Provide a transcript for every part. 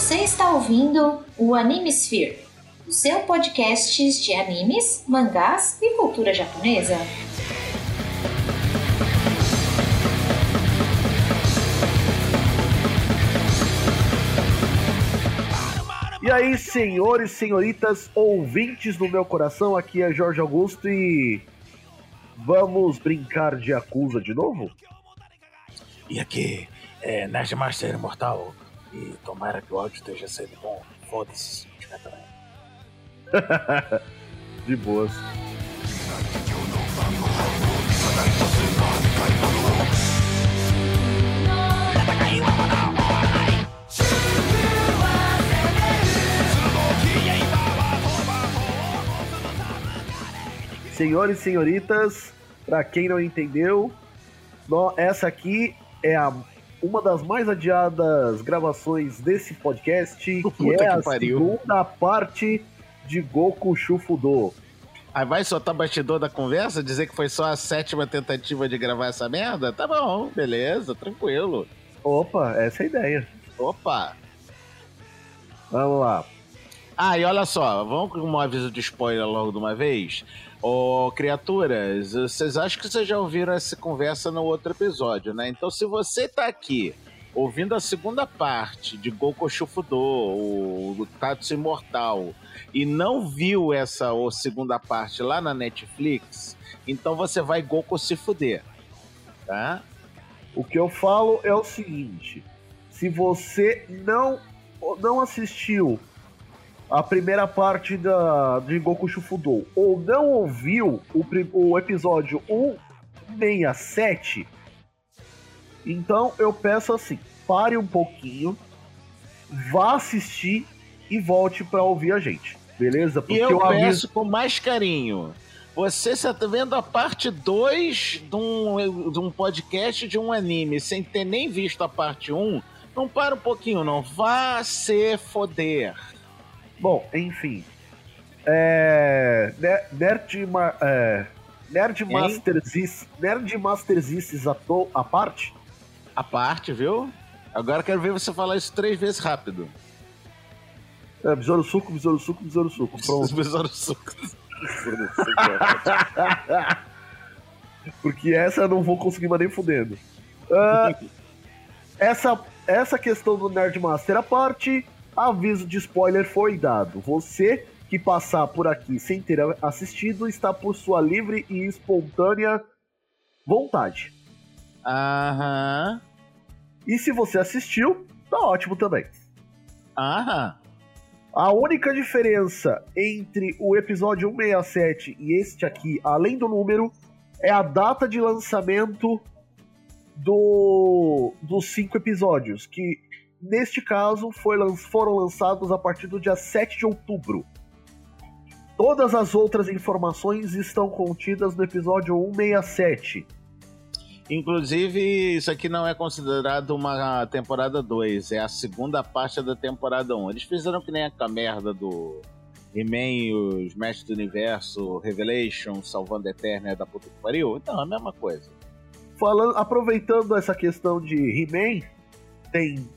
Você está ouvindo o Animesphere, o seu podcast de animes, mangás e cultura japonesa. E aí, senhores, senhoritas, ouvintes do meu coração, aqui é Jorge Augusto e vamos brincar de acusa de novo? E aqui é Nerdmaster Imortal e tomara que o áudio esteja sendo bom. Foda-se de boas. Senhores e senhoritas, para quem não entendeu, essa aqui é a, uma das mais adiadas gravações desse podcast, que Puta é que a pariu. segunda parte de Goku Shufudo. Aí vai soltar bastidor da conversa, dizer que foi só a sétima tentativa de gravar essa merda? Tá bom, beleza, tranquilo. Opa, essa é a ideia. Opa! Vamos lá. Ah, e olha só, vamos com um aviso de spoiler logo de uma vez. Ô, criaturas, vocês acham que vocês já ouviram essa conversa no outro episódio, né? Então, se você tá aqui ouvindo a segunda parte de Goku Shufudo, o Tatsu Imortal, e não viu essa ou segunda parte lá na Netflix, então você vai Goku se fuder, tá? O que eu falo é o seguinte: se você não, não assistiu a primeira parte da, de Goku Shufudo ou não ouviu o, o episódio 167, então eu peço assim: pare um pouquinho, vá assistir e volte pra ouvir a gente, beleza? E eu aviso- peço com mais carinho. Você está vendo a parte 2 de um, de um podcast de um anime sem ter nem visto a parte 1, um, não para um pouquinho, não. Vá se foder. Bom, enfim. É. Ne- Nerd. Ma- É, Nerd? Masters. Nerd Masters a, to- parte? A parte, viu? Agora quero ver você falar isso três vezes rápido. É, besouro suco, besouro suco, besouro suco. Pronto. Besouro suco. Porque essa eu não vou conseguir mais nem fudendo. Ah, essa, essa questão do Nerd Master à parte, aviso de spoiler foi dado. Você que passar por aqui sem ter assistido está por sua livre e espontânea vontade. Aham. E se você assistiu, tá ótimo também. Aham. A única diferença entre o episódio 167 e este aqui, além do número, é a data de lançamento do, dos cinco episódios, que neste caso lan- foram lançados a partir do dia 7 de outubro. Todas as outras informações estão contidas no episódio 167. Inclusive, isso aqui não é considerado uma temporada 2, é a segunda parte da temporada 1. Eles fizeram que nem a merda do He-Man e os Mestres do Universo, Revelation, Salvando a Eterna da puta que pariu. Então, é a mesma coisa. Falando, aproveitando essa questão de He-Man, tem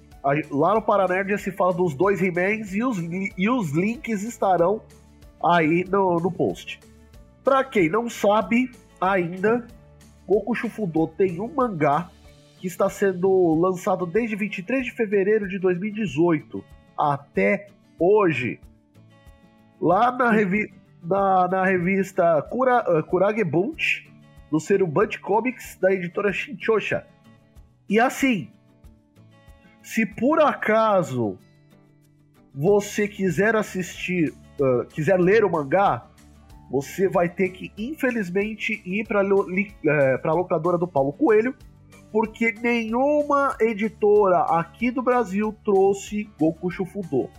lá no Paranerd se fala dos dois He-Mans e os, e os links estarão aí no, no post. Pra quem não sabe ainda, Goku Shufudo tem um mangá que está sendo lançado desde 23 de fevereiro de 2018 até hoje. Lá na, revi na, na revista Kura, uh, Kurage Bunch, do Comics da editora Shinchosha. E assim, se por acaso você quiser assistir, uh, quiser ler o mangá, você vai ter que, infelizmente, ir para a locadora do Paulo Coelho, porque nenhuma editora aqui do Brasil trouxe Goku Shufudo.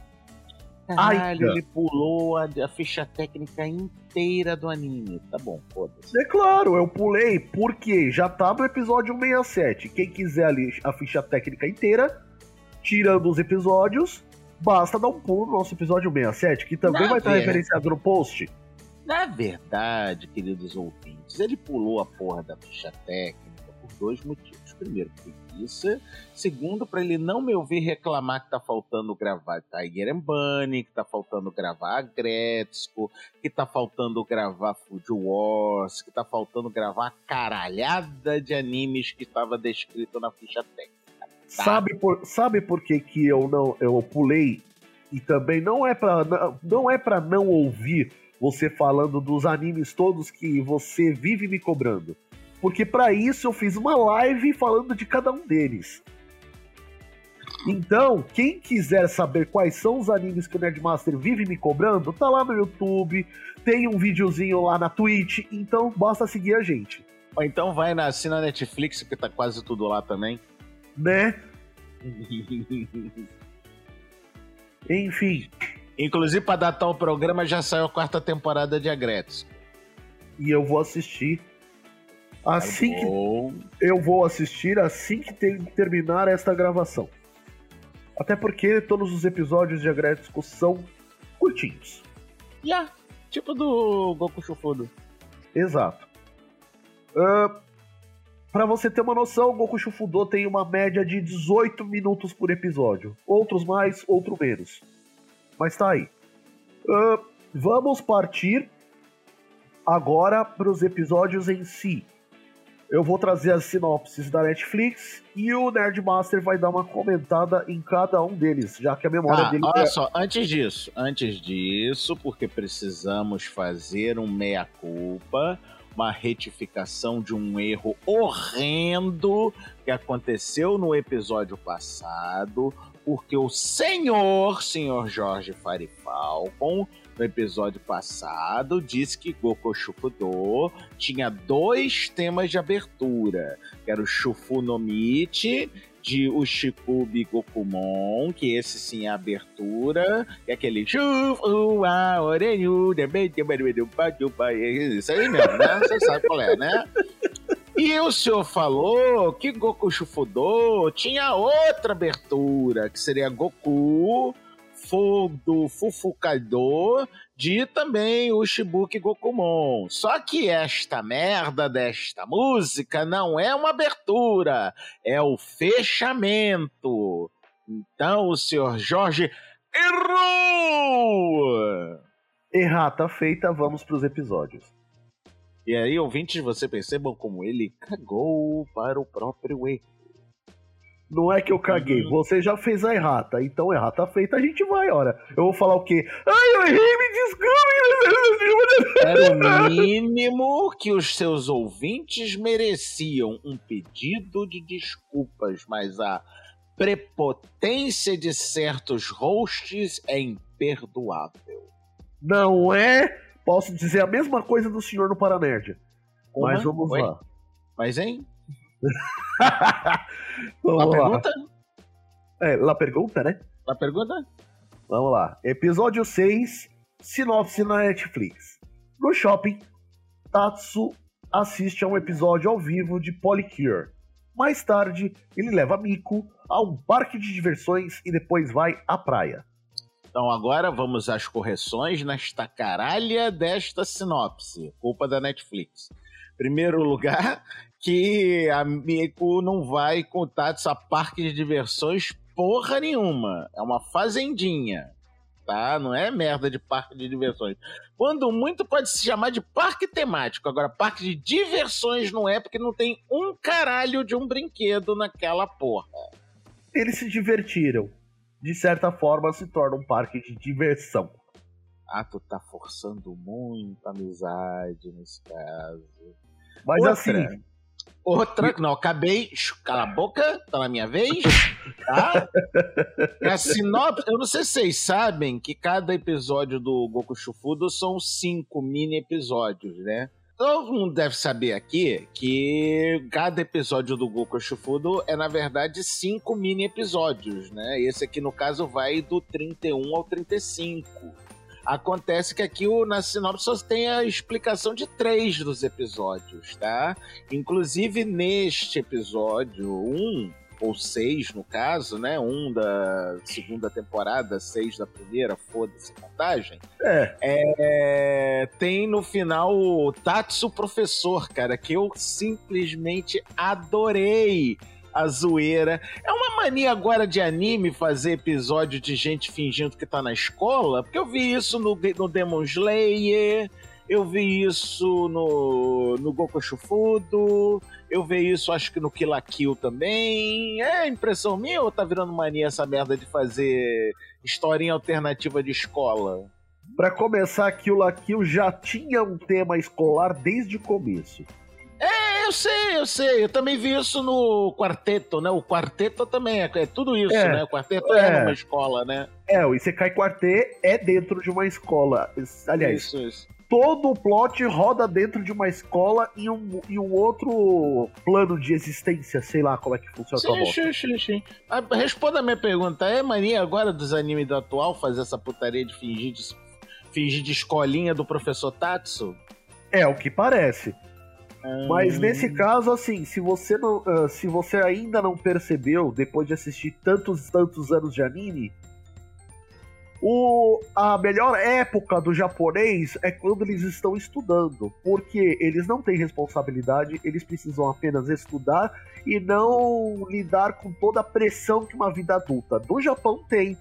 Caralho, Ainda. ele pulou a, a ficha técnica inteira do anime. Tá bom, foda-se. É claro, eu pulei porque já tá no episódio 167. Quem quiser ali a ficha técnica inteira, tirando os episódios, basta dar um pulo no nosso episódio 67, que também Na vai estar referenciado no post. Na verdade, queridos ouvintes, ele pulou a porra da ficha técnica, dois motivos. Primeiro, preguiça. Segundo, para ele não me ouvir reclamar que tá faltando gravar Tiger and Bunny, que tá faltando gravar Gretzko, que tá faltando gravar Food Wars, que tá faltando gravar a caralhada de animes que estava descrito na ficha técnica. Tá? Sabe por, sabe por que, que eu não eu pulei e também não é para não é para não ouvir você falando dos animes todos que você vive me cobrando. Porque para isso eu fiz uma live falando de cada um deles. Então, quem quiser saber quais são os animes que o Nerdmaster vive me cobrando, tá lá no YouTube, tem um videozinho lá na Twitch, então basta seguir a gente. Ou então vai na, assina Netflix, que tá quase tudo lá também. Né? Enfim. Inclusive, para datar o programa, já saiu a quarta temporada de Agretes. E eu vou assistir assim tá que. Eu vou assistir assim que terminar esta gravação. Até porque todos os episódios de Agretisco são curtinhos. Yeah, tipo do Goku Shufudo. Exato. Uh, para você ter uma noção, o Goku Shufudo tem uma média de 18 minutos por episódio. Outros mais, outros menos. Mas tá aí. Uh, vamos partir agora para os episódios em si. Eu vou trazer as sinopses da Netflix e o Nerdmaster vai dar uma comentada em cada um deles, já que a memória ah, dele. Olha é... só, antes disso, antes disso, porque precisamos fazer um meia-culpa, uma retificação de um erro horrendo que aconteceu no episódio passado, porque o senhor, senhor Jorge Farifalcon, no episódio passado, disse que Goku Shufudo tinha dois temas de abertura, que era o Shufu no Michi de Ushikubi Gokumon, que esse sim é a abertura, e aquele isso aí mesmo, né? Você sabe qual é, né? E o senhor falou que Goku Shufudo tinha outra abertura, que seria Goku do Fufukaido de também o Shibuki Gokumon. Só que esta merda desta música não é uma abertura, é o fechamento. Então o senhor Jorge errou! Errata feita, vamos para os episódios. E aí, ouvintes, você percebam como ele cagou para o próprio erro. Não é que eu caguei, uhum. você já fez a errata, então errata feita a gente vai, ora. Eu vou falar o quê? Ai, eu errei, me desculpe! Era o mínimo que os seus ouvintes mereciam, um pedido de desculpas, mas a prepotência de certos hosts é imperdoável. Não é? Posso dizer a mesma coisa do senhor no Paranerd. Mas vamos Oi? lá. Mas, hein? Vamos lá. pergunta? É, lá pergunta, né? Lá pergunta? Vamos lá. Episódio 6, sinopse na Netflix. No shopping, Tatsu assiste a um episódio ao vivo de Polycure. Mais tarde, ele leva Miko a um parque de diversões e depois vai à praia. Então agora vamos às correções nesta caralha desta sinopse. Culpa da Netflix. Primeiro lugar, que a Mico não vai contar dessa parque de diversões porra nenhuma. É uma fazendinha, tá? Não é merda de parque de diversões. Quando muito pode se chamar de parque temático. Agora, parque de diversões não é porque não tem um caralho de um brinquedo naquela porra. Eles se divertiram. De certa forma, se torna um parque de diversão. Ah, tu tá forçando muito a amizade nesse caso. Mas Outra, assim. Outra, não, acabei. Cala a boca, tá na minha vez. Tá? A sinopse, eu não sei se vocês sabem que cada episódio do Goku Shufudo são cinco mini episódios, né? Todo mundo deve saber aqui que cada episódio do Goku Shufudo é, na verdade, cinco mini episódios, né? Esse aqui, no caso, vai do 31 ao 35. Acontece que aqui o, na sinopse só tem a explicação de três dos episódios, tá? Inclusive neste episódio 1, um, ou seis no caso, né? Um da segunda temporada, seis da primeira, foda-se contagem. É. É, tem no final o Tatsu Professor, cara, que eu simplesmente adorei a zoeira. É uma mania agora de anime fazer episódio de gente fingindo que tá na escola, porque eu vi isso no, no Demon Slayer, eu vi isso no, no Goku Shufudo, eu vi isso acho que no Kill la Kill também. É impressão minha ou tá virando mania essa merda de fazer historinha alternativa de escola? Pra começar, Kill la Kill já tinha um tema escolar desde o começo. Eu sei, eu sei. Eu também vi isso no quarteto, né? O quarteto também é, é tudo isso, É, né? O quarteto é. é. numa escola, né? É, o Isekai Quartet é dentro de uma escola. Aliás, isso, isso. todo o plot roda dentro de uma escola e um, e um outro plano de existência, sei lá como é que funciona a Sim, bosta. sim, sim, sim. Ah, Responda a minha pergunta. É mania agora dos animes do atual fazer essa putaria de fingir de, fingir de escolinha do professor Tatsu? É o que parece. Mas Hum. nesse caso, assim, se você não, ah, se você ainda não percebeu depois de assistir tantos tantos anos de anime, o, a melhor época do japonês é quando eles estão estudando, porque eles não têm responsabilidade, eles precisam apenas estudar e não lidar com toda a pressão que uma vida adulta do Japão tem.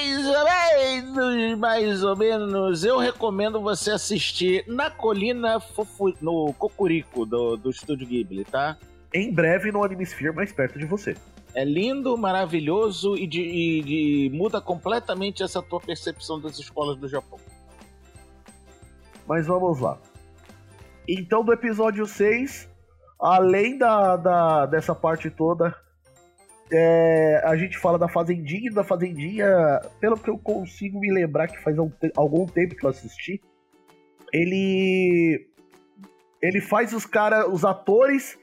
Mais ou menos, mais ou menos, eu recomendo você assistir Na Colina Fufu, no Cocurico do, do Estúdio Ghibli, tá? Em breve no Animesphere mais perto de você. É lindo, maravilhoso e, de- e de- muda completamente essa tua percepção das escolas do Japão. Mas vamos lá. Então, do episódio 6, além da, da- dessa parte toda, é, a gente fala da Fazendinha. Da Fazendinha, pelo que eu consigo me lembrar, que faz um algum tempo que eu assisti, ele. Ele faz os caras, os atores,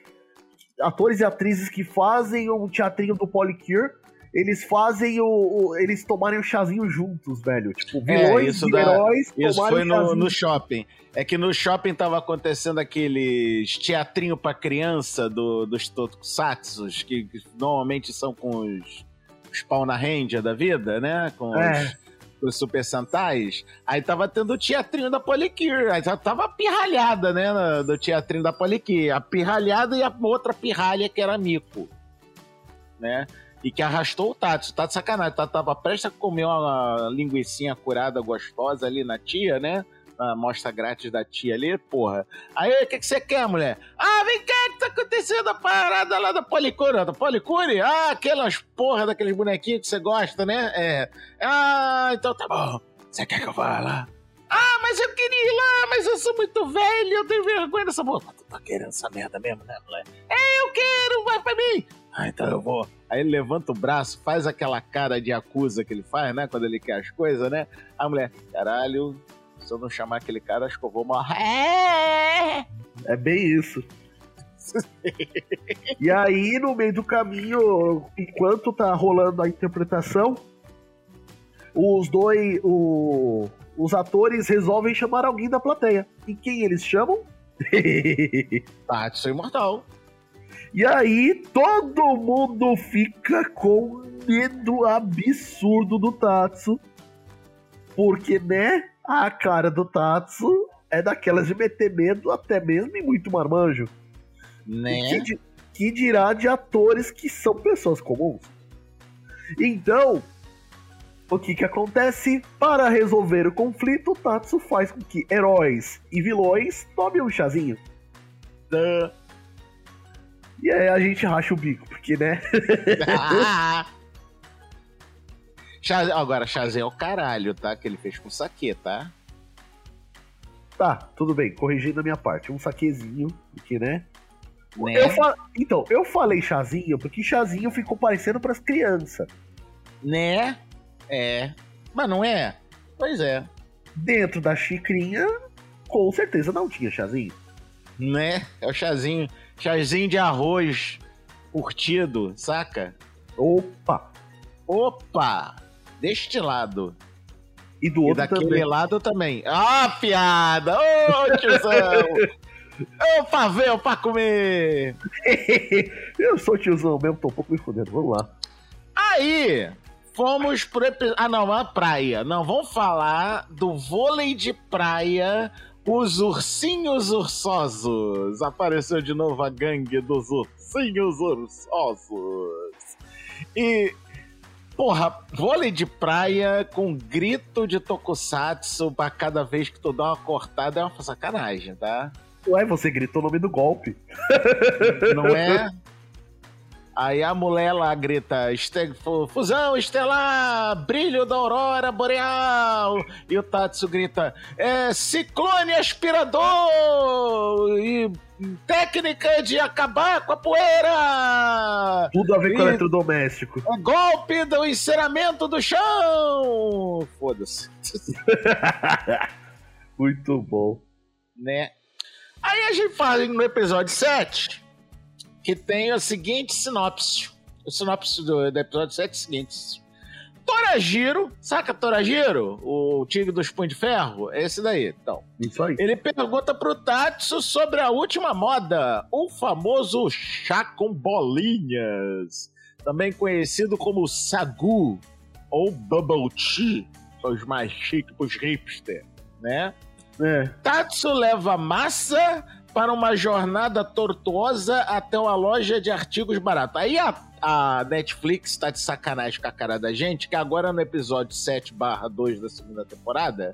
atores e atrizes que fazem o teatrinho do Polycure. Eles fazem o, o- Eles tomarem o chazinho juntos, velho. Tipo, vilões É, e heróis Isso foi no, no shopping. É que no shopping tava acontecendo aqueles teatrinho pra criança do, dos tokusatsus, que, que normalmente são com os, os pau na da vida, né? Com É. os, os Super Sentais. Aí tava tendo o teatrinho da Polycure. Aí tava a pirralhada, né? Do teatrinho da Polycure. A pirralhada e a outra pirralha que era Mico. Né? E que arrastou o Tatsu. Tá de sacanagem. Tá, tava prestes a comer uma linguiçinha curada gostosa ali na tia, né? Na mostra grátis da tia ali, porra. Aí, o que, que você quer, mulher? Ah, vem cá, que tá acontecendo a parada lá da Policure. Da Policure? Ah, aquelas porra daqueles bonequinhos que você gosta, né? É. Ah, então tá bom. Você quer que eu vá lá? Ah, mas eu queria ir lá, mas eu sou muito velho, eu tenho vergonha dessa porra. Tu tá querendo essa merda mesmo, né, mulher? É, eu quero, vai pra mim. Ah, então eu vou. Aí ele levanta o braço, faz aquela cara de acusa que ele faz, né? Quando ele quer as coisas, né? A mulher, caralho, se eu não chamar aquele cara, acho que eu vou morrer. É! Bem isso. e aí, no meio do caminho, enquanto tá rolando a interpretação, os dois. o- os atores resolvem chamar alguém da plateia. E quem eles chamam? Tatsu imortal. E aí, todo mundo fica com medo absurdo do Tatsu. Porque, né? A cara do Tatsu é daquelas de meter medo até mesmo em muito marmanjo. Que, Né? di- que dirá de atores que são pessoas comuns. Então, o que que acontece? Para resolver o conflito, Tatsu faz com que heróis e vilões tomem um chazinho. Tã. E aí a gente racha o bico, porque, né? Chaz- Agora, Shazam é o caralho, tá? Que ele fez com saque, tá? Tá, tudo bem, corrigindo a minha parte. Um saquezinho, porque, né? Né? Eu fa- Então, eu falei chazinho porque chazinho ficou parecendo pras crianças. Né? É. Mas não é? Pois é. Dentro da xicrinha, com certeza não tinha chazinho. Né? É o chazinho. Chazinho de arroz curtido, saca? Opa! Opa! Deste lado. E do E outro daquele também. lado também. Ah, piada! Ô, tiozão! É o pra comer. eu sou tiozão mesmo, tô um pouco me fudendo. Vamos lá. Aí, fomos pro episódio. Ah, não, a praia. Não, vamos falar do vôlei de praia. Os ursinhos ursosos. Apareceu de novo a gangue dos ursinhos ursosos. E Porra, vôlei de praia com grito de tokusatsu pra cada vez que tu dá uma cortada é uma sacanagem, tá? Ué, você gritou o nome do golpe. Não é? Aí a mulher lá grita: Fusão estelar, brilho da aurora boreal. E o Tatsu grita: é, Ciclone aspirador! E técnica de acabar com a poeira! Tudo a ver com e eletrodoméstico. O golpe do enceramento do chão! Foda-se. Muito bom. Né? Aí a gente fala no episódio 7 que tem a seguinte sinopse. O sinopse do, do episódio 7 é o seguinte. Toragiro, saca Toragiro? O tigre dos punhos de ferro? É esse daí, então. Isso aí. Ele pergunta pro Tatsu sobre a última moda, o famoso chá com bolinhas, também conhecido como sagu ou bubble tea, são os mais chiques pros hipster, né? É. Tatsu leva massa para uma jornada tortuosa até uma loja de artigos baratos. Aí a, a Netflix está de sacanagem com a cara da gente, que agora no episódio 7 2 da segunda temporada,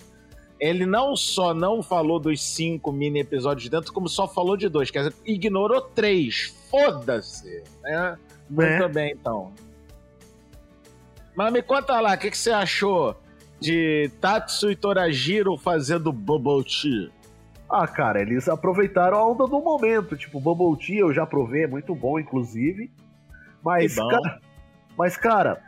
ele não só não falou dos cinco mini episódios dentro, como só falou de dois. Quer dizer, ignorou três. Foda-se, né? Muito é. bem, então. Mas me conta lá, o que, que você achou de Tatsu e Torajiro fazendo Bubble Tea? Ah, cara, eles aproveitaram a onda do momento. Tipo, Bubble Tea eu já provei, é muito bom, inclusive. Mas. Cara, mas, cara,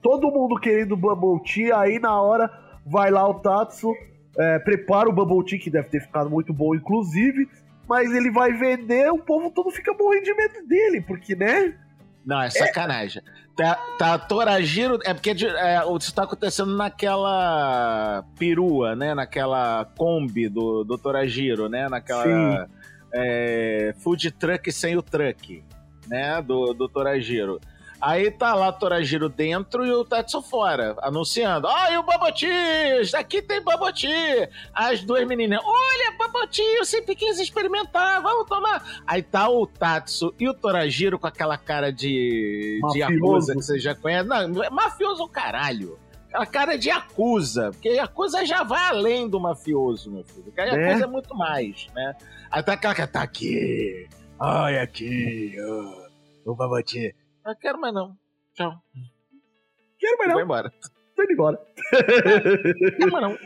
todo mundo querendo Bubble Tea, aí na hora vai lá o Tatsu, é, prepara o Bubble Tea, que deve ter ficado muito bom, inclusive. Mas ele vai vender, o povo todo fica morrendo de medo dele, porque, né? Não, é sacanagem. É. Tá, tá Toragiro. É porque é, isso tá acontecendo naquela perua, né? Naquela Kombi do, do Toragiro, né? Naquela é, food truck sem o truck, né? Do, do Toragiro. Aí tá lá Toragiro dentro e o Tatsu fora, anunciando. Olha o Baboti! Aqui tem Baboti! As duas meninas, olha, Baboti, eu sempre quis experimentar, vamos tomar. Aí tá o Tatsu e o Toragiro com aquela cara de, de Yakuza que você já conhece. Não, é mafioso caralho. Aquela cara de Yakuza, porque Yakuza já vai além do mafioso, meu filho. Porque a Yakuza é, é muito mais, né? Aí tá aquela tá aqui, olha aqui, oh, o Baboti. Não quero mais não. Tchau. Quero mais não. Vai embora. Tô indo embora. quero mais não.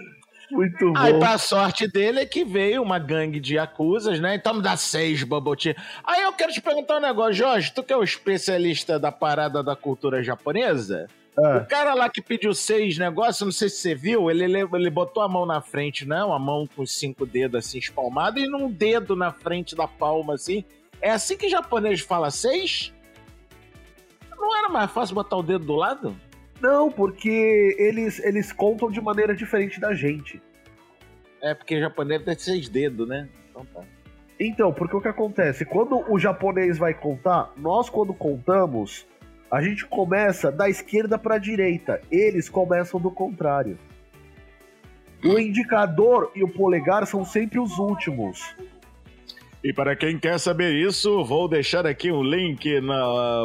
Muito bom. Aí, pra sorte dele, é que veio uma gangue de acusas, né? Então me dá seis Bubble Aí eu quero te perguntar um negócio, Jorge. Tu que é o especialista da parada da cultura japonesa? Ah. O cara lá que pediu seis negócios, não sei se você viu, ele, ele, ele botou a mão na frente, não? A mão com cinco dedos assim espalmados e num dedo na frente da palma, assim. É assim que japonês fala seis? Não era mais fácil botar o dedo do lado? Não, porque eles, eles contam de maneira diferente da gente. É, porque o japonês tem seis dedos, né? Então tá. Então, porque o que acontece? Quando o japonês vai contar, nós quando contamos, a gente começa da esquerda para a direita. Eles começam do contrário. O indicador e o polegar são sempre os últimos. E para quem quer saber isso, vou deixar aqui um link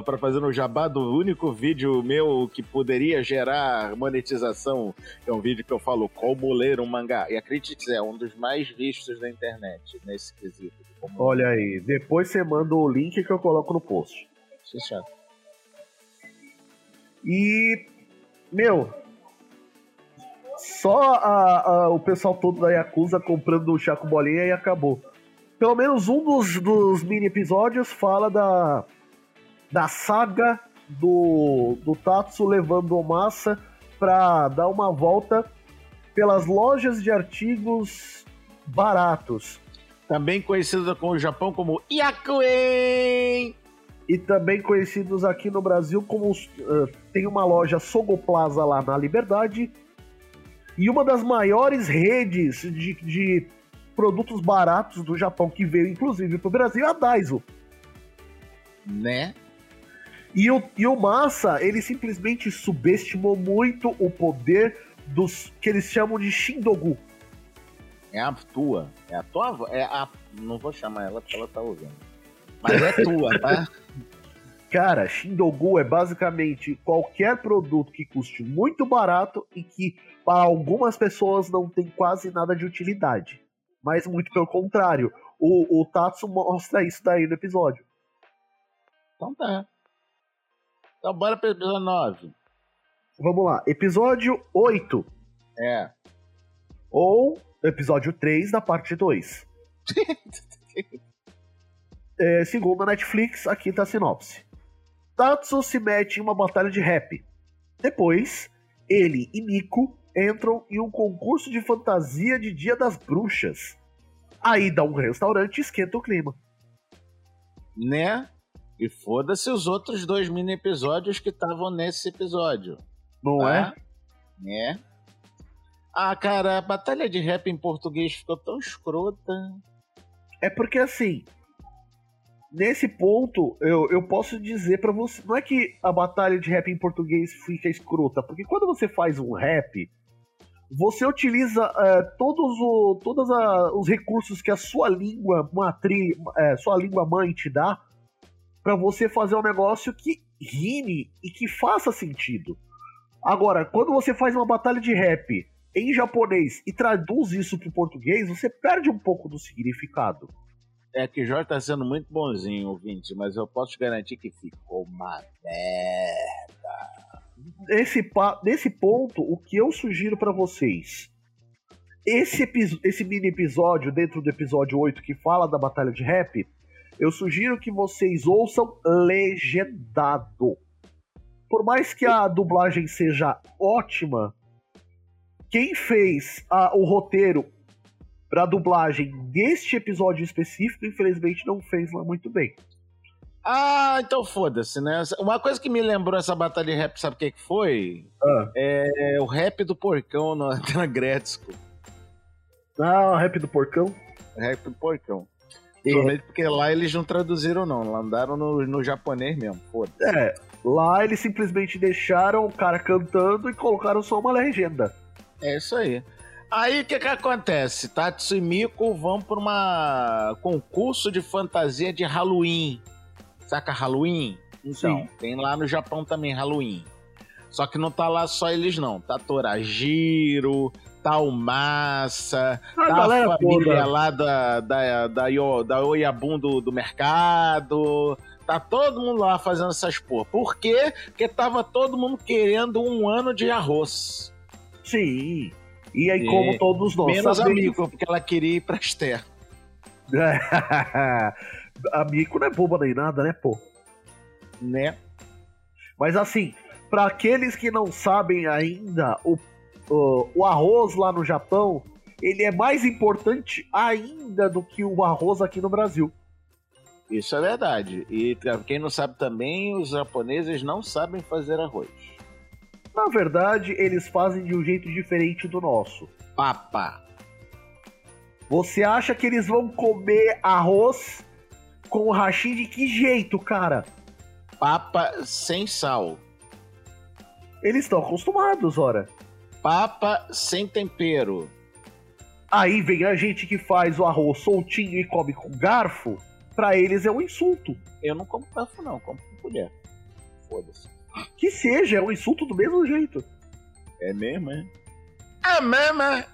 para fazer no jabá do único vídeo meu que poderia gerar monetização. É um vídeo que eu falo como ler um mangá. E acredite, é um dos mais vistos da internet nesse quesito. Olha aí, depois você manda o link que eu coloco no post. Fechado. E, meu, só a, a, o pessoal todo da Yakuza comprando o Chaco Bolinha e acabou pelo menos um dos, dos mini episódios fala da, da saga do, do Tatsu levando o Massa para dar uma volta pelas lojas de artigos baratos. Também conhecida com o Japão como Yakuen! E também conhecidos aqui no Brasil como. Uh, tem uma loja Sogo Plaza lá na Liberdade. E uma das maiores redes de, de produtos baratos do Japão que veio inclusive pro Brasil é a Daiso. Né? E o, e o Massa, ele simplesmente subestimou muito o poder dos que eles chamam de Shindogu. É a tua. É a tua. É a. Não vou chamar ela porque ela tá ouvindo. Mas é tua, tá? Cara, Shindogu é basicamente qualquer produto que custe muito barato e que para algumas pessoas não tem quase nada de utilidade. Mas muito pelo contrário. O, o Tatsu mostra isso daí no episódio. Então tá. Então bora pro episódio 9. Vamos lá. Episódio 8. É. Ou episódio 3 da parte 2. é, segundo a Netflix, aqui tá a sinopse. Tatsu se mete em uma batalha de rap. Depois, ele e Miko entram em um concurso de fantasia de Dia das Bruxas. Aí dá um restaurante e esquenta o clima. Né? E foda-se os outros dois mini episódios que estavam nesse episódio. Não tá? é? É. Ah, cara, a batalha de rap em português ficou tão escrota. É porque assim, nesse ponto, eu, eu posso dizer para você, não é que a batalha de rap em português fica escrota, porque quando você faz um rap, você utiliza é, todos, o, todos a, os recursos que a sua língua matri, é, sua língua mãe te dá para você fazer um negócio que rime e que faça sentido. Agora, quando você faz uma batalha de rap em japonês e traduz isso para o português, você perde um pouco do significado. É que o Jorge tá sendo muito bonzinho, ouvinte, mas eu posso te garantir que ficou uma merda. Nesse, nesse ponto, o que eu sugiro para vocês? Esse, esse mini episódio, dentro do episódio 8 que fala da batalha de rap, eu sugiro que vocês ouçam legendado. Por mais que a dublagem seja ótima, quem fez a, o roteiro para dublagem deste episódio específico, infelizmente não fez lá muito bem. Ah, então foda-se, né? Uma coisa que me lembrou essa batalha de rap, sabe o que, que foi? Ah. É o rap do porcão na, na Gretzko. Ah, o rap do porcão? rap do porcão. Principalmente porque lá eles não traduziram, não. Mandaram no, no japonês mesmo, foda -se. É, lá eles simplesmente deixaram o cara cantando e colocaram só uma legenda. É isso aí. Aí o que que acontece? Tatsu e Miko vão para uma concurso de fantasia de Halloween. Saca Halloween? Então, Sim. tem lá no Japão também Halloween. Só que não tá lá só eles não. Tá Torajiro, tá o Massa, a tá galera a família toda. lá da, da, da, Yo- da Oyabun do, do mercado. Tá todo mundo lá fazendo essas porra. Por quê? Porque tava todo mundo querendo um ano de arroz. Sim. E aí, E como todos nós Menos a sabemos... Miko, porque ela queria ir pra Esther. a Miko não é boba nem nada, né, pô? Né? Mas assim, para aqueles que não sabem ainda, o, o, o arroz lá no Japão, ele é mais importante ainda do que o arroz aqui no Brasil. Isso é verdade. E pra quem não sabe também, os japoneses não sabem fazer arroz. Na verdade, eles fazem de um jeito diferente do nosso. Papa. Você acha que eles vão comer arroz com o hashi de que jeito, cara? Papa sem sal. Eles estão acostumados, ora. Papa sem tempero. Aí vem a gente que faz o arroz soltinho e come com garfo. Pra eles é um insulto. Eu não como garfo, não. Como com colher. Foda-se. Que seja, é um insulto do mesmo jeito. É mesmo, é? É mesmo, é?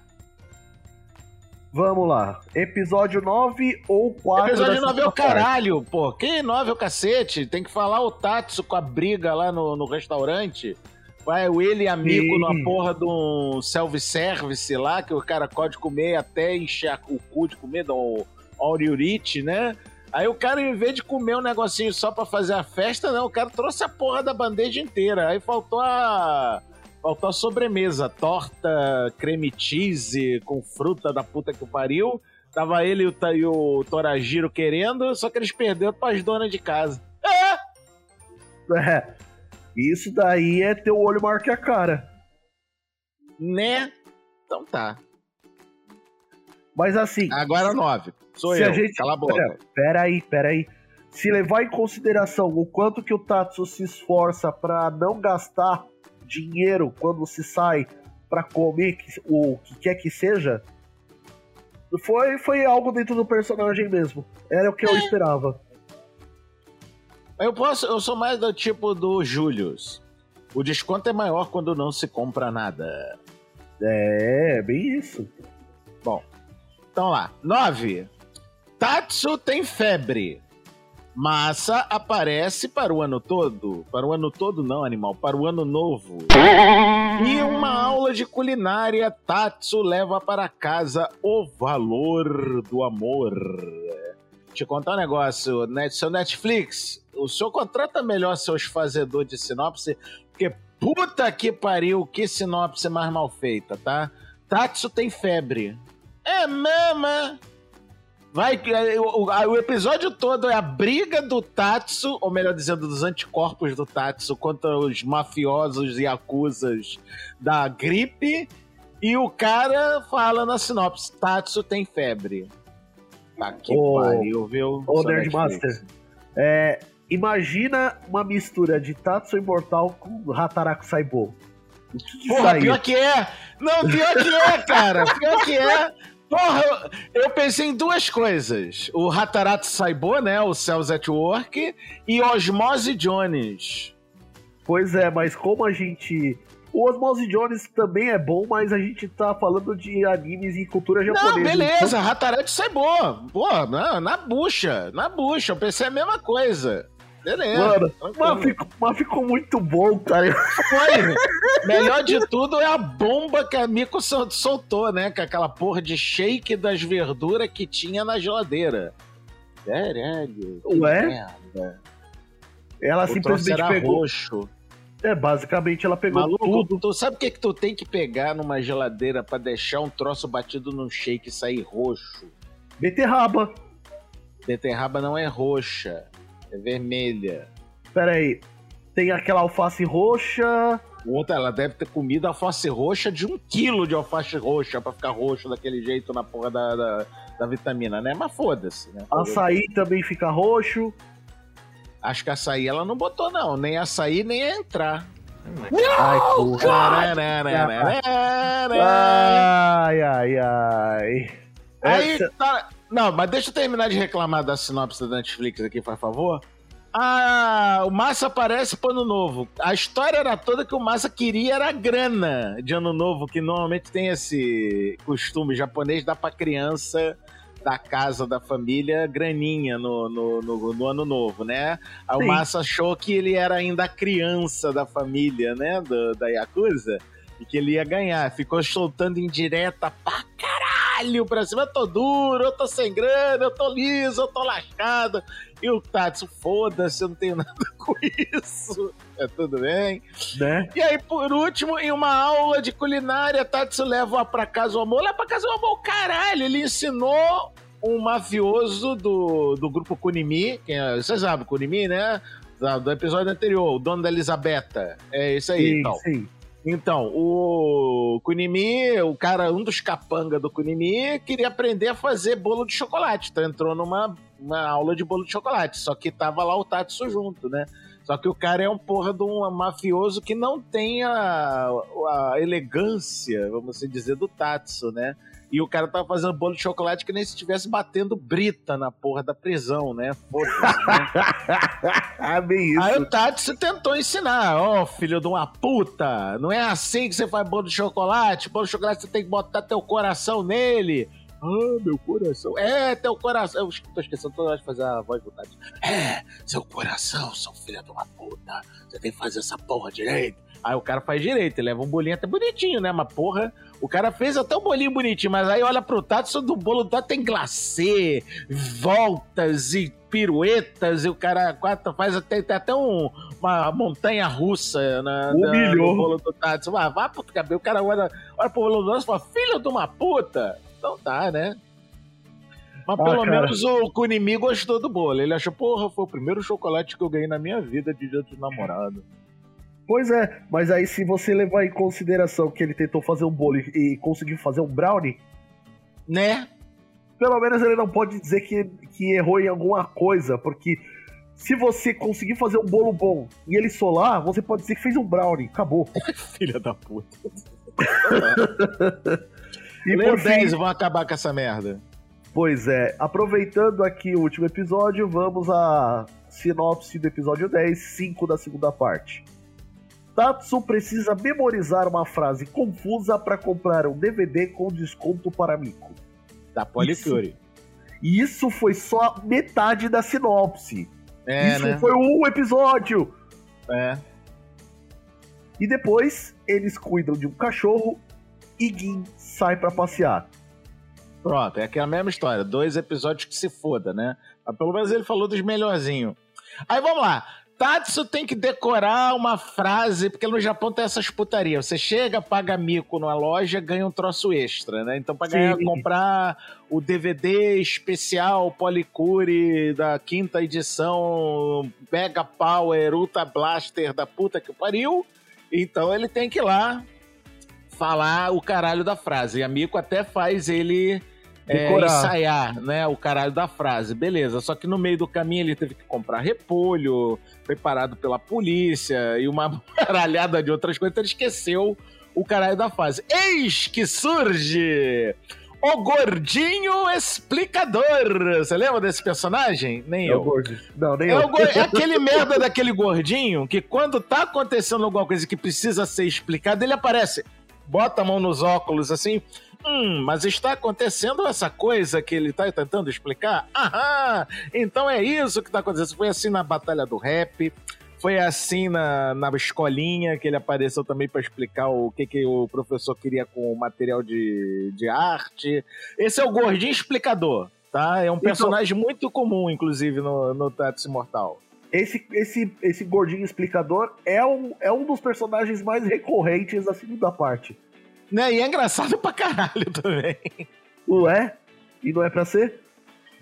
Vamos lá. Episódio 9 ou 4 Episódio da 9 é o caralho, pô. Que 9 é o cacete? Tem que falar o Tatsu com a briga lá no, no restaurante. Vai o ele amigo Sim. na porra de um self-service lá, que o cara pode comer até encher o cu de comer, do Auriurite, né? Aí o cara, em vez de comer um negocinho só pra fazer a festa, não, o cara trouxe a porra da bandeja inteira. Aí faltou a. Faltou a sobremesa, torta, creme cheese com fruta da puta que o pariu. Tava ele e o, e o Torajiro querendo, só que eles perderam pras donas de casa. É. Isso daí é teu olho maior que a cara. Né? Então tá. Mas assim. Agora nove. Sou se eu. a gente. Cala a boca. Pera, pera aí, pera aí. Se levar em consideração o quanto que o Tatsu se esforça pra não gastar dinheiro quando se sai pra comer o que quer que seja, foi, foi algo dentro do personagem mesmo. Era o que eu É. esperava. Eu posso, eu sou mais do tipo do Julius. O desconto é maior quando não se compra nada. É, bem isso. Então lá, 9. Tatsu tem febre. Massa aparece para o ano todo. Para o ano todo, não, animal. Para o ano novo. E uma aula de culinária. Tatsu leva para casa o valor do amor. Te contar um negócio. Net, seu Netflix, o senhor contrata melhor seus fazedores de sinopse. Porque puta que pariu, que sinopse mais mal feita, tá? Tatsu tem febre. É mama. Vai, que- o, o- o episódio todo é a briga do Tatsu, ou melhor dizendo, dos anticorpos do Tatsu contra os mafiosos e acusas da gripe. E o cara fala na sinopse: Tatsu tem febre. Tá que Ô, pariu, viu? ô, Nerdmaster. É, imagina uma mistura de Tatsu Imortal com Hataraku Saibo. O que, que Porra, pior que é! Não, pior que é, cara! Pior que é! Porra, eu, pensei em duas coisas. O Hataratsu Saibo, né? O Cells at Work. E Osmose Jones. Pois é, mas como a gente. O Osmose Jones também é bom, mas a gente tá falando de animes e cultura japonesa. Não, beleza, Hataratsu Saibo. Pô, na, na bucha, na bucha. Eu pensei a mesma coisa. Beleza. Mano, mas ficou, mas ficou muito bom, cara. Foi. Melhor de tudo é a bomba que a sol- soltou, né? Com aquela porra de shake das verduras que tinha na geladeira. Caralho. Ué? merda. Ela O simplesmente pegou. roxo. É, basicamente ela pegou Maluco, tudo. tu sabe o que, que tu tem que pegar numa geladeira pra deixar um troço batido num shake e sair roxo? Beterraba. Beterraba não é roxa, é vermelha. Pera aí. Tem aquela alface roxa. Outra, ela deve ter comido alface roxa de um quilo de alface roxa pra ficar roxo daquele jeito na porra da, da, da vitamina, né? Mas foda-se, né? Açaí também fica roxo. Acho que açaí ela não botou, não. Nem açaí, nem ia entrar. Ai, porra. Ai, ai, ai. Aí, Essa- tá... Não, mas deixa eu terminar de reclamar da sinopse da Netflix aqui, por favor. Ah, o Massa aparece pro ano novo. A história era toda que o Massa queria era grana de ano novo, que normalmente tem esse costume japonês, dá pra criança da casa, da família, graninha no, no, no, no ano novo, né? Aí o. Massa achou que ele era ainda a criança da família, né? Do, da Yakuza. E que ele ia ganhar. Ficou soltando indireta pra caralho pra cima. Eu tô duro, eu tô sem grana, eu tô liso, eu tô lascado. E o Tatsu, foda-se, eu não tenho nada com isso. É tudo bem. né? E aí, por último, em uma aula de culinária, Tatsu leva pra casa o amor. Lá pra casa o amor, caralho, ele ensinou um mafioso do, do grupo Kunimi. Quem é, você sabe, Kunimi, né? Do episódio anterior, o dono da Elisabetta. É isso aí, Sim, então. sim. Então, o Kunimi, o cara, um dos capanga do Kunimi, queria aprender a fazer bolo de chocolate. Então entrou numa uma aula de bolo de chocolate. Só que tava lá o Tatsu junto, né? Só que o cara é um porra de um mafioso que não tem a, a elegância, vamos assim dizer, do Tatsu, né? E o cara tava fazendo bolo de chocolate que nem se estivesse batendo brita na porra da prisão, né? Foda-se, né? Ah, bem isso. Aí o Tatsu tentou ensinar, ó, filho de uma puta, não é assim que você faz bolo de chocolate, bolo de chocolate você tem que botar teu coração nele. Ah, meu coração. É, teu coração. Eu tô esquecendo toda hora de fazer a voz do Tatsu. É, seu coração, seu filho de uma puta, você tem que fazer essa porra direito. Aí o cara faz direito, ele leva um bolinho até bonitinho, né? Mas porra, o cara fez até um bolinho bonitinho, mas aí olha pro Tatsu, do bolo do Tatsu tem glacê, voltas e piruetas, e o cara quatro, faz até, tem até um, uma montanha russa na, na- no bolo do Tatsu. Vai, vai pro cabelo, o cara olha, olha pro bolo do Tatsu e fala, filho de uma puta. Então tá, né? Mas Ah, pelo cara. menos o Kunimi gostou do bolo. Ele achou, porra, foi o primeiro chocolate que eu ganhei na minha vida de dia de namorado. Pois é, mas aí se você levar em consideração que ele tentou fazer um bolo e conseguiu fazer um brownie, Né? pelo menos ele não pode dizer que, que errou em alguma coisa, porque se você conseguir fazer um bolo bom e ele solar, você pode dizer que fez um brownie. Acabou. Filha da puta. e o por fim, 10 e vão acabar com essa merda. Pois é, aproveitando aqui o último episódio, vamos à sinopse do episódio 10, 5 da segunda parte. Tatsu precisa memorizar uma frase confusa para comprar um DVD com desconto para Mico. Da Policure. E isso foi só metade da sinopse. É, isso né? foi um episódio. É. E depois eles cuidam de um cachorro e Gin sai para passear. Pronto, é aquela mesma história. Dois episódios que se foda, né? Mas pelo menos ele falou dos melhorzinhos. Aí vamos lá. Tatsu tem que decorar uma frase, porque no Japão tem essas putarias. Você chega, paga mico numa loja, ganha um troço extra, né? Então, pra ganhar, comprar o DVD especial Policure da quinta edição Mega Power Ultra Blaster da puta que pariu, então ele tem que ir lá falar o caralho da frase. E a Mico até faz ele é, ensaiar, né, o caralho da frase. Beleza, só que no meio do caminho ele teve que comprar repolho, foi parado pela polícia e uma baralhada de outras coisas, então ele esqueceu o caralho da frase. Eis que surge o Gordinho Explicador. Você lembra desse personagem? Nem É eu. Não, nem É, eu. o go- é aquele merda daquele gordinho que quando tá acontecendo alguma coisa que precisa ser explicada, ele aparece, bota a mão nos óculos assim. Hum, mas está acontecendo essa coisa que ele tá tentando explicar? Aham! Então é isso que tá acontecendo. Foi assim na Batalha do Rap. Foi assim na, na escolinha que ele apareceu também para explicar o que, que o professor queria com o material de, de arte. Esse é o gordinho explicador, tá? É um personagem muito comum, inclusive, no, no Tatsu Imortal. Esse, esse, esse gordinho explicador é um, é um dos personagens mais recorrentes da segunda parte. Né? E é engraçado pra caralho também, Não é? E não é pra ser?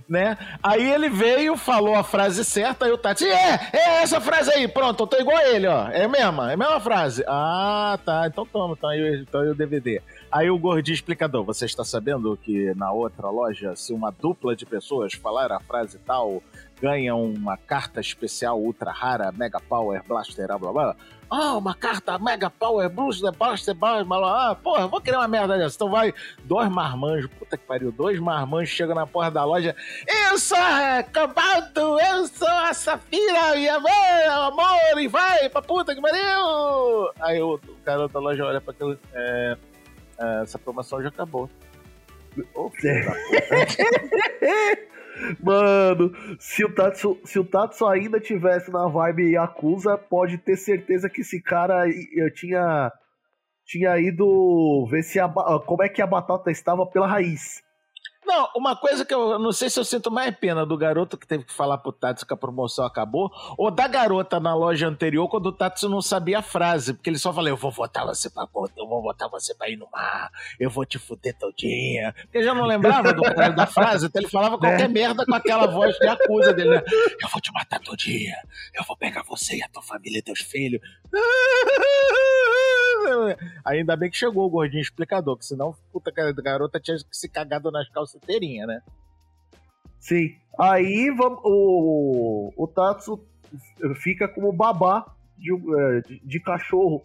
né? Aí ele veio, falou a frase certa, aí o Tati, é, é essa frase aí, pronto, eu tô igual a ele, ó, é a mesma, é a mesma frase. Ah, tá, então toma, então aí, então aí o DVD. Aí o gordinho explicador, você está sabendo que na outra loja, se uma dupla de pessoas falar a frase tal, ganha uma carta especial ultra rara, Mega Power Blaster, blá blá blá. Ah, uma carta Mega Power Blaster, blá blá blá. Ah, porra, vou criar uma merda dessa. Então vai, dois marmanjos, puta que pariu, dois marmanjos chegam na porta da loja. Eu sou a Cobalto, eu sou a Safira, e amor, amor, e vai pra puta que pariu. Aí o, cara da loja olha pra aquele. É, é, essa promoção já acabou. Da Mano, se o, Tatsu, se o Tatsu ainda tivesse na vibe Yakuza, pode ter certeza que esse cara eu tinha, tinha ido ver se a, como é que a batata estava pela raiz. Não, uma coisa que eu não sei se eu sinto mais pena do garoto que teve que falar pro Tatsu que a promoção acabou, ou da garota na loja anterior quando o Tatsu não sabia a frase, porque ele só falou: Eu vou botar você pra puta, eu vou botar você pra ir no mar, eu vou te fuder todinha. Porque já não lembrava do da frase, então ele falava qualquer merda com aquela voz de acusa dele, né? Eu vou te matar todinha, eu vou pegar você e a tua família e teus filhos. Ainda bem que chegou o gordinho explicador, que senão, puta, a garota tinha que se cagado nas calças inteirinha, né? Sim. Aí vamos, o, o Tatsu fica como babá de, é, de, de cachorro.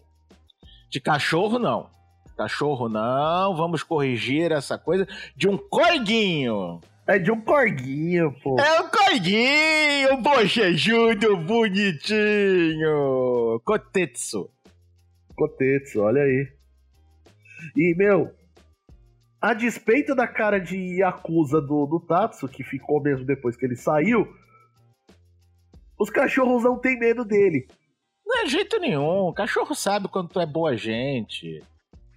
De cachorro, não. Cachorro, não. Vamos corrigir essa coisa. De um corguinho. É de um corguinho, pô. É um corguinho, bochejudo, bonitinho. Kotetsu. Kotetsu, olha aí. E, meu, a despeito da cara de Yakuza do, do Tatsu, que ficou mesmo depois que ele saiu, os cachorros não têm medo dele. Não é jeito nenhum. O cachorro sabe quando tu é boa gente.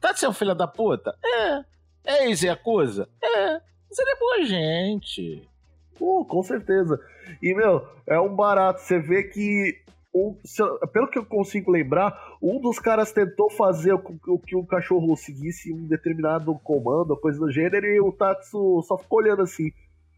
Tá sendo filho da puta? É. É ex-yakuza? É. Mas ele é boa gente. Pô, com certeza. E, meu, é um barato. Você vê que, um- pelo que eu consigo lembrar, um dos caras tentou fazer o que o cachorro seguisse um determinado comando, coisa do gênero, e o Tatsu só ficou olhando assim.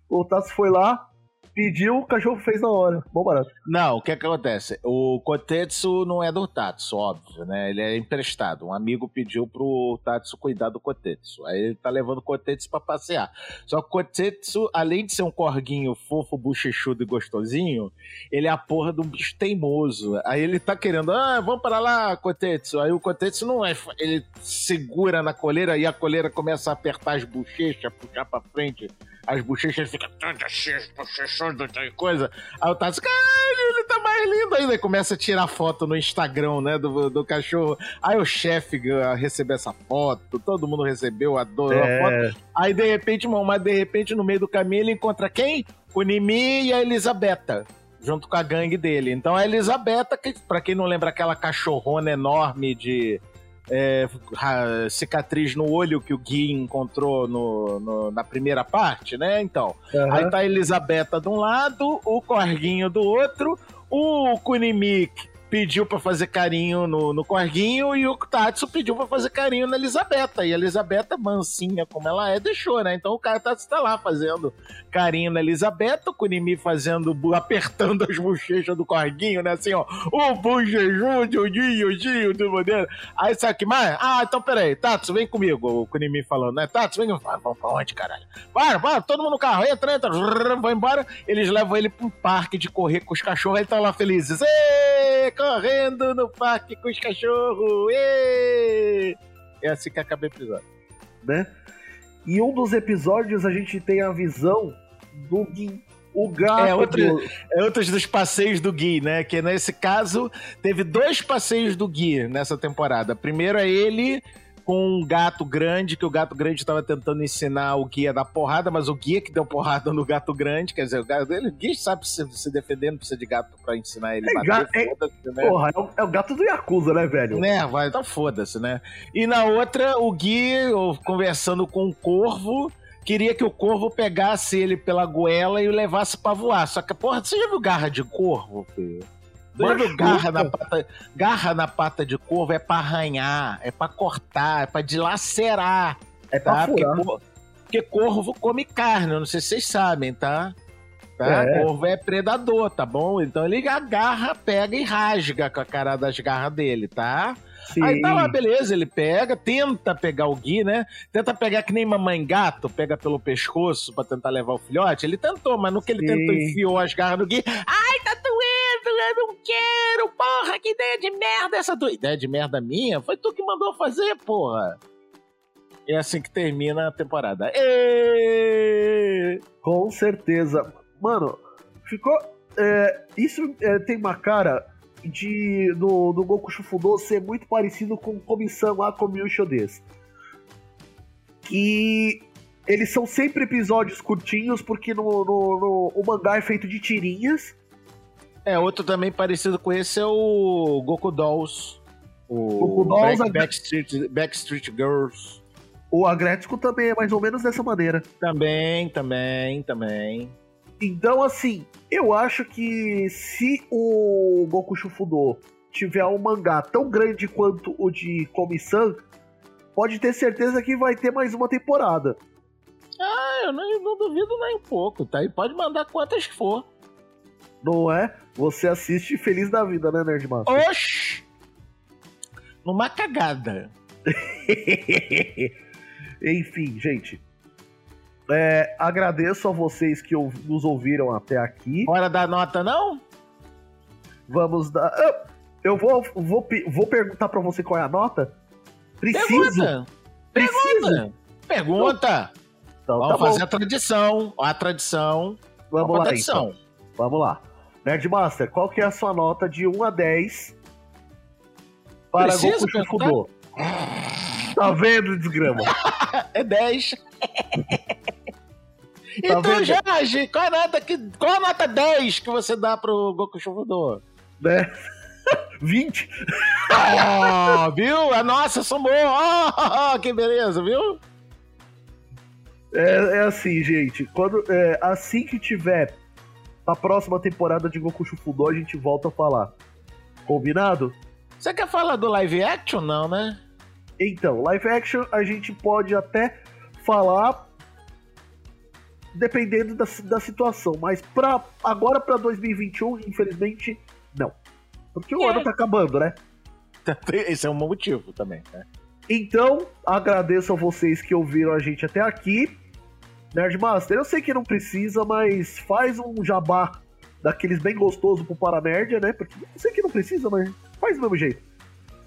O Tatsu foi lá, Pediu, o cachorro fez na hora. Bom barato. Não, o que, é que acontece? O Kotetsu não é do Tatsu, óbvio, né? Ele é emprestado. Um amigo pediu pro Tatsu cuidar do Kotetsu. Aí ele tá levando o Kotetsu pra passear. Só que o Kotetsu, além de ser um corguinho fofo, bochechudo e gostosinho, ele é a porra de um bicho teimoso. Aí ele tá querendo, ah, vamos para lá, Kotetsu. Aí o Kotetsu não é. Ele segura na coleira e a coleira começa a apertar as bochechas, puxar pra frente as bochechas ficam todas cheias, bochechando, coisa. Aí o Tatsu, caralho, ele tá mais lindo ainda. E começa a tirar foto no Instagram, né, do, do cachorro. Aí o chefe recebeu essa foto, todo mundo recebeu, adorou é. a foto. Aí de repente, mas de repente no meio do caminho ele encontra quem? O Nimi e a Elisabetta junto com a gangue dele. Então a Elisabetta, que, pra quem não lembra aquela cachorrona enorme de é, cicatriz no olho que o Gui encontrou no, no, na primeira parte, né? Então, uhum. aí tá a Elisabetta de um lado, o Corguinho do outro, o Kunimik pediu para fazer carinho no, no Corguinho e o Tatsu pediu para fazer carinho na Elisabetta. E a Elisabetta, mansinha como ela é, deixou, né? Então o cara Tatsu tá lá fazendo carinho na Elisabetta, o Kunimi fazendo, apertando as bochechas do Corguinho, né? Assim, ó, o bochechudo, o Dinho, o Dinho, do modelo. Aí sabe que mais? Ah, então peraí, Tatsu, vem comigo, o Kunimi falando, né? Tatsu, vem, ah, vamos pra onde, caralho? Para, para, todo mundo no carro, entra, entra, vai embora. Eles levam ele pra um parque de correr com os cachorros, ele tá lá felizes. Êêê! Correndo no parque com os cachorros. Êêê! É assim que acaba o episódio. Né? E um dos episódios a gente tem a visão do Gui. O gato. É outro, é outro dos passeios do Gui, né? Que nesse caso teve dois passeios do Gui nessa temporada. Primeiro é ele com um gato grande, que o gato grande estava tentando ensinar o guia da porrada, mas o guia que deu porrada no gato grande, quer dizer, o gato dele, o guia sabe se, se defender, não precisa de gato para ensinar ele é, bater, é, né? Porra, é o, é o, gato do Yakuza, né, velho? Né, vai, então foda-se, né? E na outra, o guia conversando com o corvo, queria que o corvo pegasse ele pela goela e o levasse para voar. Só que, porra, você já viu garra de corvo, filho? Mano, garra na, pata, garra na pata de corvo é pra arranhar, é pra cortar, é pra dilacerar. É tá? pra porque, porque corvo come carne, eu não sei se vocês sabem, tá? tá? É. Corvo é predador, tá bom? Então ele agarra, pega e rasga com a cara das garras dele, tá? Sim. Aí tá lá, beleza, ele pega, tenta pegar o Gui, né? Tenta pegar que nem mamãe gato, pega pelo pescoço pra tentar levar o filhote. Ele tentou, mas no que ele Sim. tentou, enfiou as garras no Gui. Ai, tá não quero, porra, que ideia de merda essa tua. Ideia de merda minha? Foi tu que mandou fazer, porra. É assim que termina a temporada. E... Com certeza. Mano, ficou. É, isso é, tem uma cara de do Goku Shufudo ser muito parecido com Comissão A Komyusho Des. Que eles são sempre episódios curtinhos, porque no, no, no, o mangá é feito de tirinhas. É, outro também parecido com esse é o Goku Dolls. O Goku Dolls, Back, Backstreet, Backstreet Girls. O Agretsuko também é mais ou menos dessa maneira. Também, também, também. Então, assim, eu acho que se o Goku Shufudo tiver um mangá tão grande quanto o de Komi-san, pode ter certeza que vai ter mais uma temporada. Ah, eu não, não duvido nem um pouco, tá? E pode mandar quantas for. Não é? Você assiste feliz da vida, né, Nerdmaster? Oxi! Numa cagada. Enfim, gente. É, agradeço a vocês que nos ouviram até aqui. Hora da nota, não? Vamos dar. Eu vou, vou, vou perguntar para você qual é a nota. Preciso. Pergunta. Pergunta. Pergunta. Então, Vamos tá fazer a tradição. A tradição. Vamos, lá, tradição. Então. Vamos lá. Nerdmaster, qual que é a sua nota de 1 a 10 para Preciso Goku Fudô? Tá vendo, desgrama? é 10. Tá então, Jorge, qual a, nota que, qual a nota 10 que você dá pro Goku Chuvoador? Né? 20. Oh, viu? A nossa somou. Oh, que beleza, viu? É, é assim, gente. Quando, é, assim que tiver a próxima temporada de Goku Shufudo, a gente volta a falar. Combinado? Você quer falar do live action, não, né? Então, live action a gente pode até falar dependendo da, da situação. Mas pra, agora para 2021, infelizmente, não. Porque o é. ano tá acabando, né? Esse é um motivo também, né? Então, agradeço a vocês que ouviram a gente até aqui. Nerdmaster, eu sei que não precisa, mas faz um jabá daqueles bem gostoso pro Paranerdia, né? Porque eu sei que não precisa, mas faz do mesmo jeito.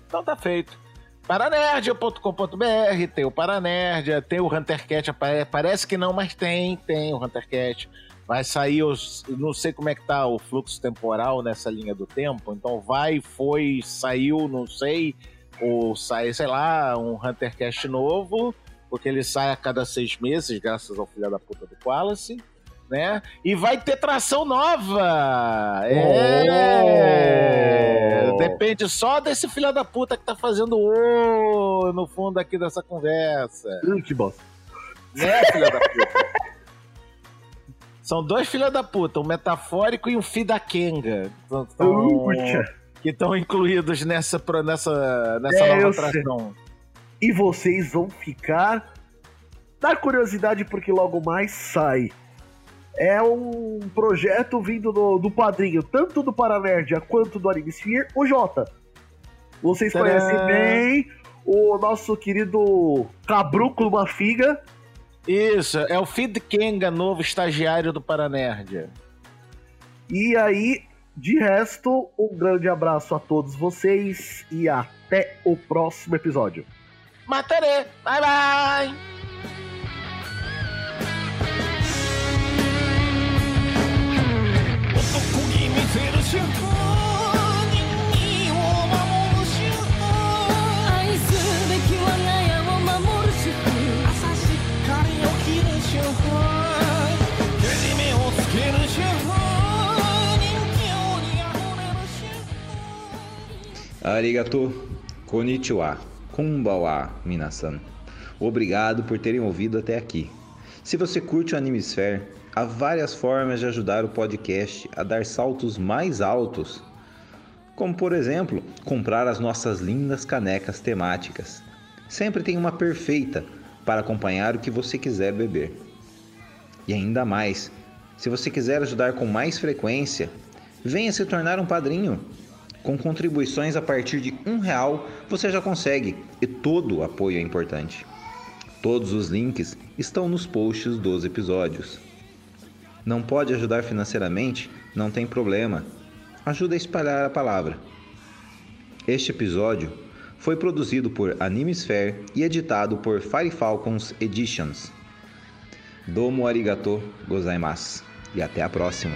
Então tá feito. Paranerdia.com.br, tem o Paranerdia, tem o HunterCat, parece que não, mas tem, tem o HunterCat. Vai sair, os, não sei como é que tá o fluxo temporal nessa linha do tempo, então vai, foi, saiu, não sei, ou sai, sei lá, um HunterCast novo, porque ele sai a cada seis meses, graças ao filho da puta do Wallace né? E vai ter tração nova! É! Oh. Depende só desse filho da puta que tá fazendo o no fundo aqui dessa conversa. Hum, que bosta. Né, filha da puta? São dois filhos da puta, um metafórico e um fi da Kenga. Então, uh, que estão incluídos nessa, nessa, nessa é, nova atração. E vocês vão ficar na curiosidade porque logo mais sai é um projeto vindo do, do padrinho, tanto do Paranerdia quanto do Animesphere, o Jota. Vocês Tcharam. conhecem bem o nosso querido Cabruco Mafiga. Isso, é o Feed Kenga, novo estagiário do Paranerdia. E aí, de resto, um grande abraço a todos vocês e até o próximo episódio. またねバイバイありがとう。こんにちは。Kumbawa Minasan. Obrigado por terem ouvido até aqui. Se você curte o Animesphere, há várias formas de ajudar o podcast a dar saltos mais altos, como por exemplo, comprar as nossas lindas canecas temáticas. Sempre tem uma perfeita para acompanhar o que você quiser beber. E ainda mais, se você quiser ajudar com mais frequência, venha se tornar um padrinho com contribuições a partir de um real, você já consegue e todo apoio é importante. Todos os links estão nos posts dos episódios. Não pode ajudar financeiramente? Não tem problema. Ajuda a espalhar a palavra. Este episódio foi produzido por Animesphere e editado por Fire Falcons Editions. Domo arigato gozaimasu e até a próxima.